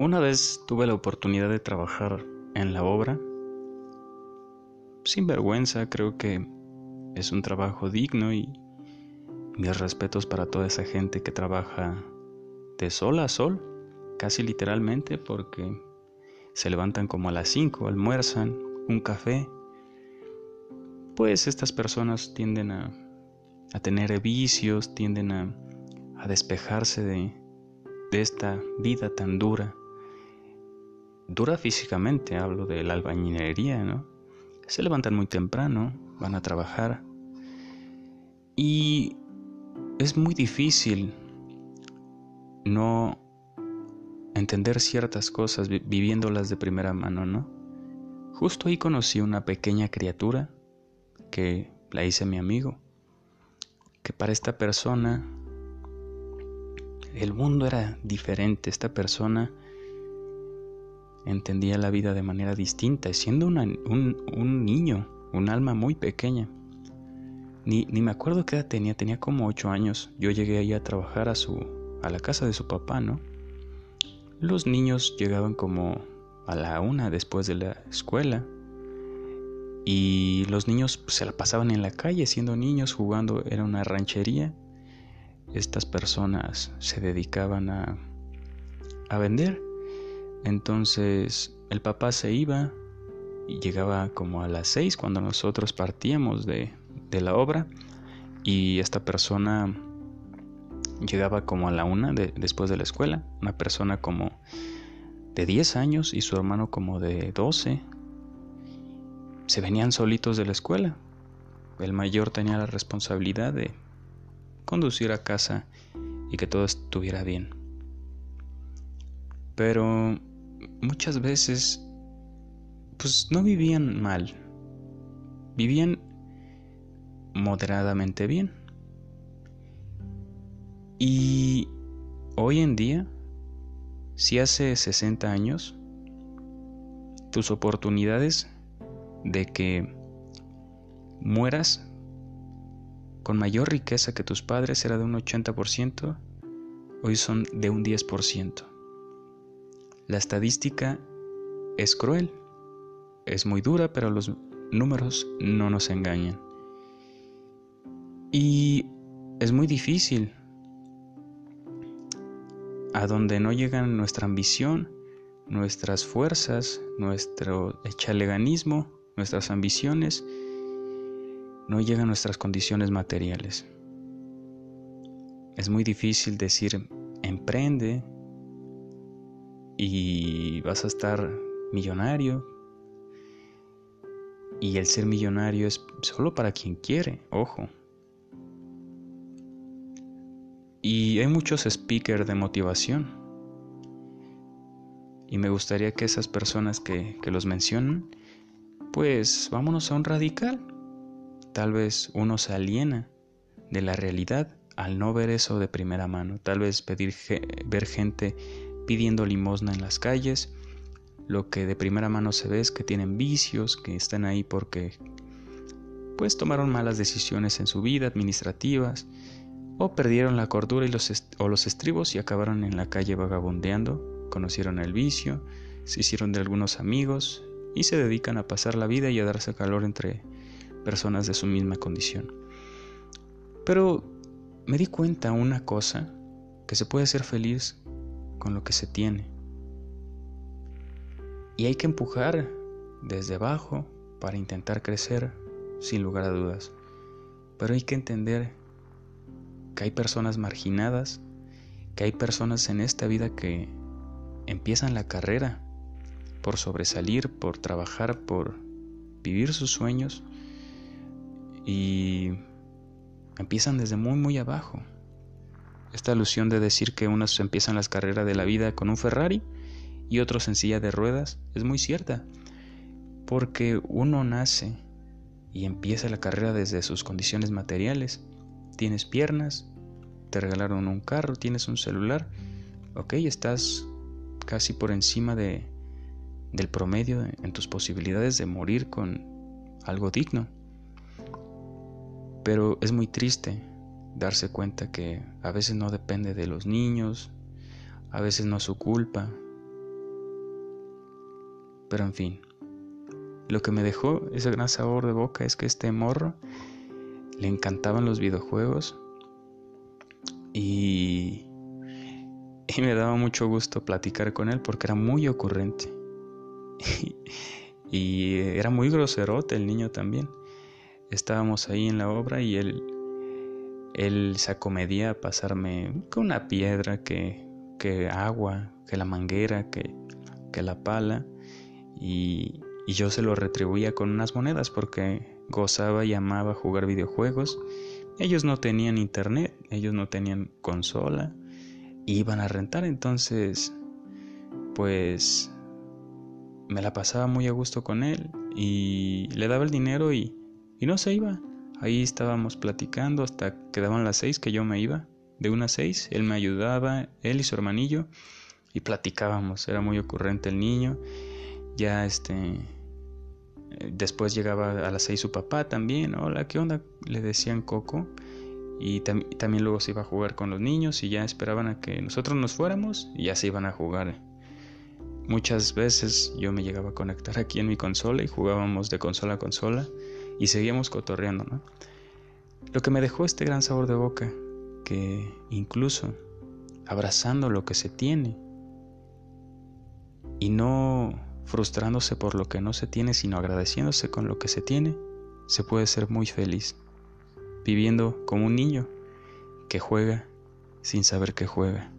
Una vez tuve la oportunidad de trabajar en la obra. Sin vergüenza, creo que es un trabajo digno y mis respetos para toda esa gente que trabaja de sol a sol, casi literalmente, porque se levantan como a las 5, almuerzan, un café. Pues estas personas tienden a, a tener vicios, tienden a, a despejarse de, de esta vida tan dura. Dura físicamente, hablo de la albañilería, ¿no? Se levantan muy temprano, van a trabajar. Y es muy difícil no entender ciertas cosas viviéndolas de primera mano, ¿no? Justo ahí conocí una pequeña criatura que la hice mi amigo, que para esta persona el mundo era diferente. Esta persona entendía la vida de manera distinta, siendo un, un, niño, un alma muy pequeña. Ni, ni, me acuerdo qué edad tenía, tenía como ocho años. Yo llegué ahí a trabajar a, su, a la casa de su papá, ¿no? Los niños llegaban como a la una después de la escuela. Y los niños se la pasaban en la calle siendo niños, jugando, era una ranchería estas personas se dedicaban a, a vender. Entonces el papá se iba y llegaba como a las seis cuando nosotros partíamos de, de la obra y esta persona llegaba como a la una de, después de la escuela, una persona como de 10 años y su hermano como de 12. Se venían solitos de la escuela. El mayor tenía la responsabilidad de conducir a casa y que todo estuviera bien. Pero muchas veces pues no vivían mal, vivían moderadamente bien. Y hoy en día, si hace 60 años, tus oportunidades de que mueras con mayor riqueza que tus padres era de un 80%, hoy son de un 10%. La estadística es cruel, es muy dura, pero los números no nos engañan. Y es muy difícil. A donde no llegan nuestra ambición, nuestras fuerzas, nuestro echaleganismo, nuestras ambiciones, no llegan nuestras condiciones materiales. Es muy difícil decir, emprende y vas a estar millonario. Y el ser millonario es solo para quien quiere, ojo. Y hay muchos speakers de motivación. Y me gustaría que esas personas que, que los mencionan, pues vámonos a un radical. Tal vez uno se aliena de la realidad al no ver eso de primera mano. Tal vez pedir, ver gente pidiendo limosna en las calles. Lo que de primera mano se ve es que tienen vicios, que están ahí porque pues tomaron malas decisiones en su vida administrativas o perdieron la cordura y los o los estribos y acabaron en la calle vagabundeando, conocieron el vicio, se hicieron de algunos amigos y se dedican a pasar la vida y a darse calor entre personas de su misma condición. Pero me di cuenta una cosa, que se puede ser feliz con lo que se tiene. Y hay que empujar desde abajo para intentar crecer, sin lugar a dudas. Pero hay que entender que hay personas marginadas, que hay personas en esta vida que empiezan la carrera por sobresalir, por trabajar, por vivir sus sueños y empiezan desde muy muy abajo. Esta alusión de decir que unos empiezan las carreras de la vida con un Ferrari y otros en silla de ruedas es muy cierta, porque uno nace y empieza la carrera desde sus condiciones materiales. Tienes piernas, te regalaron un carro, tienes un celular, ok, estás casi por encima de, del promedio en tus posibilidades de morir con algo digno. Pero es muy triste darse cuenta que a veces no depende de los niños, a veces no es su culpa, Pero en fin, lo que me dejó ese gran sabor de boca es que este morro le encantaban los videojuegos y, y me daba mucho gusto platicar con él porque era muy ocurrente. y era muy groserote el niño también. Estábamos ahí en la obra y él, él se acomedía a pasarme con una piedra, que, que agua, que la manguera, que, que la pala. Y, y yo se lo retribuía con unas monedas porque gozaba y amaba jugar videojuegos. Ellos no tenían internet, ellos no tenían consola, iban a rentar, entonces pues me la pasaba muy a gusto con él y le daba el dinero y, y no se iba. Ahí estábamos platicando hasta que daban las seis que yo me iba. De unas seis, él me ayudaba, él y su hermanillo, y platicábamos. Era muy ocurrente el niño. Ya este Después llegaba a las seis su papá también, hola, ¿qué onda? Le decían Coco. Y también luego se iba a jugar con los niños y ya esperaban a que nosotros nos fuéramos y ya se iban a jugar. Muchas veces yo me llegaba a conectar aquí en mi consola y jugábamos de consola a consola y seguíamos cotorreando, ¿no? Lo que me dejó este gran sabor de boca, que incluso abrazando lo que se tiene y no frustrándose por lo que no se tiene, sino agradeciéndose con lo que se tiene, se puede ser muy feliz, viviendo como un niño que juega sin saber que juega.